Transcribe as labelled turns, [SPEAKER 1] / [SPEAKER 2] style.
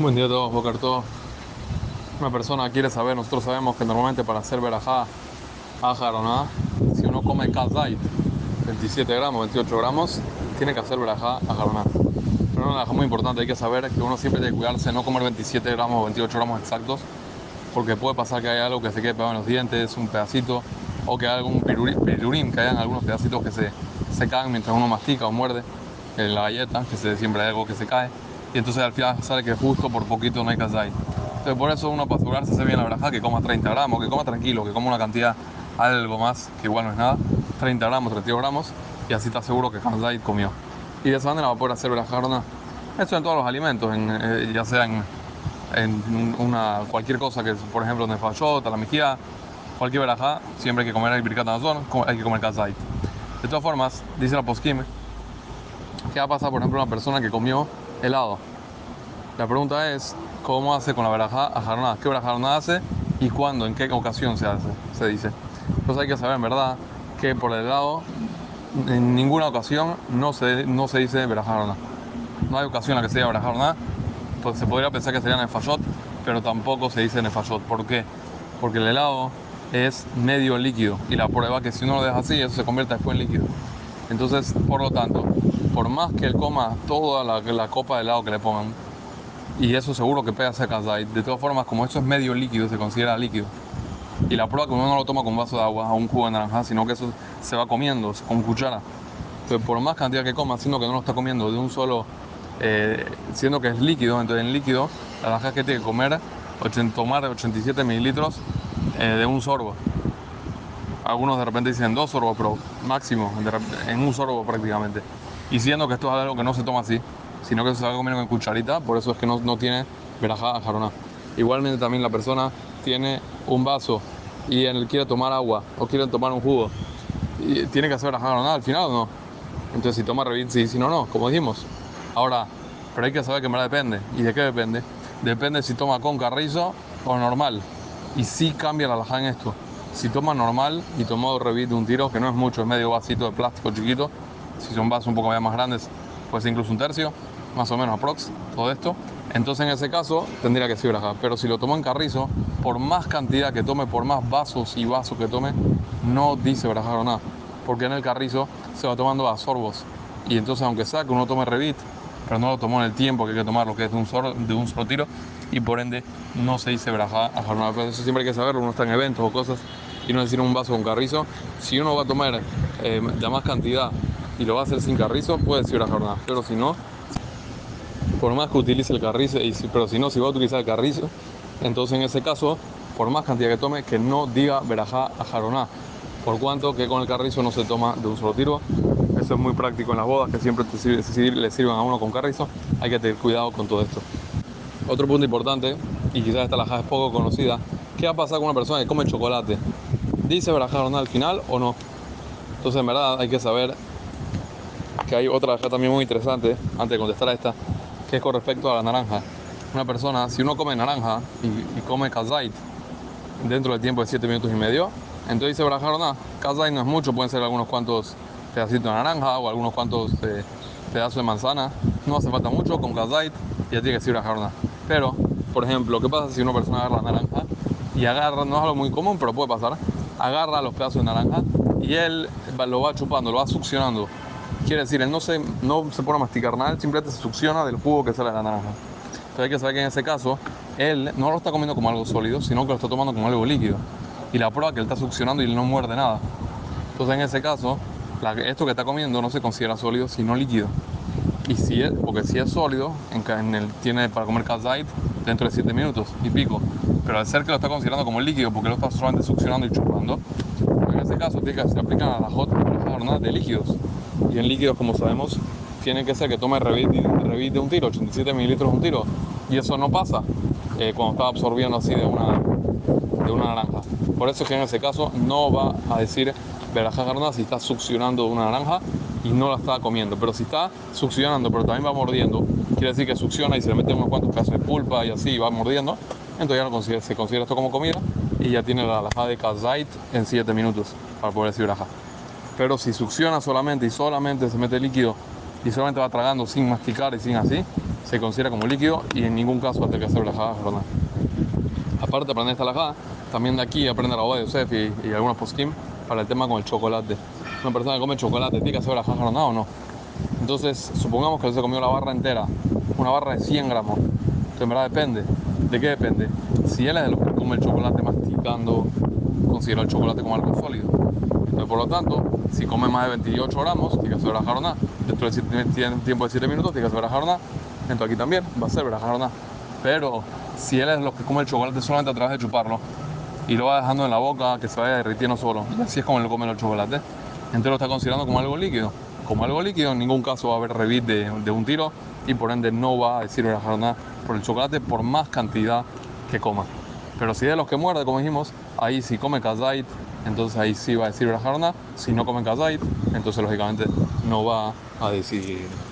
[SPEAKER 1] Buen día a todos, Bocar todo. Una persona quiere saber, nosotros sabemos que normalmente para hacer verajá, ajar o si uno come kazait, 27 gramos, 28 gramos, tiene que hacer verajá, ajar o nada. Pero una cosa muy importante, hay que saber que uno siempre tiene que cuidarse, no comer 27 gramos o 28 gramos exactos, porque puede pasar que haya algo que se quede pegado en los dientes, un pedacito, o que haya algún pirurín, que hayan algunos pedacitos que se, se caen mientras uno mastica o muerde en la galleta, que se, siempre hay algo que se cae y entonces al final sale que justo por poquito no hay kazait. Entonces por eso uno para asegurarse se bien la braja que coma 30 gramos, que coma tranquilo, que coma una cantidad algo más, que igual no es nada, 30 gramos, 32 gramos, y así está seguro que kazait comió. Y de esa manera va a poder hacer brajarna. Eso en todos los alimentos, eh, ya sea en, una, cualquier cosa que, por ejemplo, en el fallota, la mejía, cualquier verajá, siempre hay que comer el birkat hay que comer kazait. De todas formas, dice la posquime, ¿qué va a pasar, por ejemplo, una persona que comió helado. La pregunta es, ¿cómo hace con la baraja ajarnada? ¿Qué baraja hace y cuándo, en qué ocasión se hace? Se dice. Entonces hay que saber en verdad que por el helado en ninguna ocasión no se, no se dice baraja No hay ocasión en la que se diga baraja Pues se podría pensar que sería fallot, pero tampoco se dice fallot. ¿Por qué? Porque el helado es medio líquido y la prueba es que si uno lo deja así, eso se convierte después en líquido. Entonces, por lo tanto, por más que él coma toda la, copa de helado que le pongan, y eso seguro que pega seca de todas formas, como esto es medio líquido, se considera líquido. Y la prueba que uno no lo toma con vaso de agua o un jugo de naranja, sino que eso se va comiendo con cuchara. Entonces, por más cantidad que coma, siendo que no lo está comiendo de un solo, eh, siendo que es líquido, entonces en líquido, la naranja es que tiene que comer, tomar 87 mililitros eh, de un sorbo. Algunos de repente dicen dos sorbos, pero máximo, en un sorbo prácticamente. Y siendo que esto es algo que no se toma así, sino que se va a comer con cucharita, por eso es que no, no tiene verajá jarona. Igualmente también la persona tiene un vaso y él quiere tomar agua o quiere tomar un jugo, y tiene que hacer verajá jarona al final o no. Entonces si toma revit, sí, si no, no, como dijimos. Ahora, pero hay que saber que en verdad depende. ¿Y de qué depende? Depende si toma con carrizo o normal. Y sí cambia la alajá en esto. Si toma normal y tomó revit de un tiro, que no es mucho, es medio vasito de plástico chiquito, si son vasos un poco más grandes, puede ser incluso un tercio, más o menos aprox, todo esto. Entonces en ese caso tendría que ser braja. Pero si lo tomo en carrizo, por más cantidad que tome, por más vasos y vasos que tome, no dice brajar o nada. Porque en el carrizo se va tomando a sorbos. Y entonces aunque sea que uno tome revit, pero no lo tomó en el tiempo que hay que tomarlo, que es de un solo, de un solo tiro, y por ende no se dice braja a jornada. Eso siempre hay que saberlo, uno está en eventos o cosas y no decir un vaso con carrizo. Si uno va a tomar eh, de más cantidad y lo va a hacer sin carrizo, puede decir una jornada. Pero si no, por más que utilice el carrizo, pero si no, si va a utilizar el carrizo, entonces en ese caso, por más cantidad que tome, que no diga verajá a jaroná. Por cuanto que con el carrizo no se toma de un solo tiro. Eso es muy práctico en las bodas, que siempre le sirven a uno con carrizo. Hay que tener cuidado con todo esto. Otro punto importante, y quizás esta la es poco conocida, ¿qué va a pasar con una persona que come chocolate? ¿Dice verajá al final o no? Entonces en verdad hay que saber que hay otra acá también muy interesante, antes de contestar a esta, que es con respecto a la naranja. Una persona, si uno come naranja y, come kazait dentro del tiempo de 7 minutos y medio, entonces dice brajar o nada. Kazait no es mucho, pueden ser algunos cuantos pedacitos de naranja o algunos cuantos eh, pedazos de manzana. No hace falta mucho, con kazait ya tiene que decir brajar o nada. Pero, por ejemplo, ¿qué pasa si una persona agarra la naranja y agarra, no es algo muy común, pero puede pasar, agarra los pedazos de naranja y él lo va chupando, lo va succionando Quiere decir, él no se, no se pone a masticar nada, simplemente se succiona del jugo que sale de la naranja. Entonces hay que saber que en ese caso, él no lo está comiendo como algo sólido, sino que lo está tomando como algo líquido. Y la prueba que él está succionando y él no muerde nada. Entonces en ese caso, esto que está comiendo no se considera sólido, sino líquido. Y si es, porque si es sólido, en, el, tiene para comer kazait dentro de 7 minutos y pico. Pero al ser que lo está considerando como líquido, porque lo está solamente succionando y chupando, en ese caso tiene que se aplican a la hot de líquidos y en líquidos, como sabemos, tiene que ser que tome revit, de un tiro, 87 mililitros un tiro. Y eso no pasa eh, cuando está absorbiendo así de una, de una naranja. Por eso es que en ese caso no va a decir veraja garna si está succionando una naranja y no la está comiendo. Pero si está succionando, pero también va mordiendo, quiere decir que succiona y se le mete unos cuantos casos de pulpa y así va mordiendo, entonces ya no se considera esto como comida y ya tiene la alajá de kazait en 7 minutos para poder decir veraja. Pero si succiona solamente y solamente se mete líquido y solamente va tragando sin masticar y sin así, se considera como líquido y en ningún caso va a tener que hacer verajá jornada. Aparte de aprender esta lajada, también de aquí aprende la de Yosef y, y algunos poskim para el tema con el chocolate. Una persona que come chocolate, ¿tiene que hacer verajá jornada o no? Entonces, supongamos que se comió la barra entera, una barra de 100 gramos. Entonces, en verdad depende. ¿De qué depende? Si él es de los que come el chocolate masticando, considera el chocolate como algo sólido. Entonces, por lo tanto, si come más de 28 gramos, tiene que hacer jornada. Dentro del tiempo de 7 minutos, tiene que hacer jornada. Entonces, aquí también va a ser jornada. Pero si él es de los que come el chocolate solamente a través de chuparlo y lo va dejando en la boca, que se vaya derritiendo solo, y así es como él come el chocolate, entonces lo está considerando como algo líquido. Como algo líquido, en ningún caso va a haber revit de, de un tiro y por ende no va a decir nada por el chocolate por más cantidad que coma. Pero si es de los que muerde, como dijimos, ahí si come kazait, entonces ahí sí va a decir nada Si no come kazait, entonces lógicamente no va a decir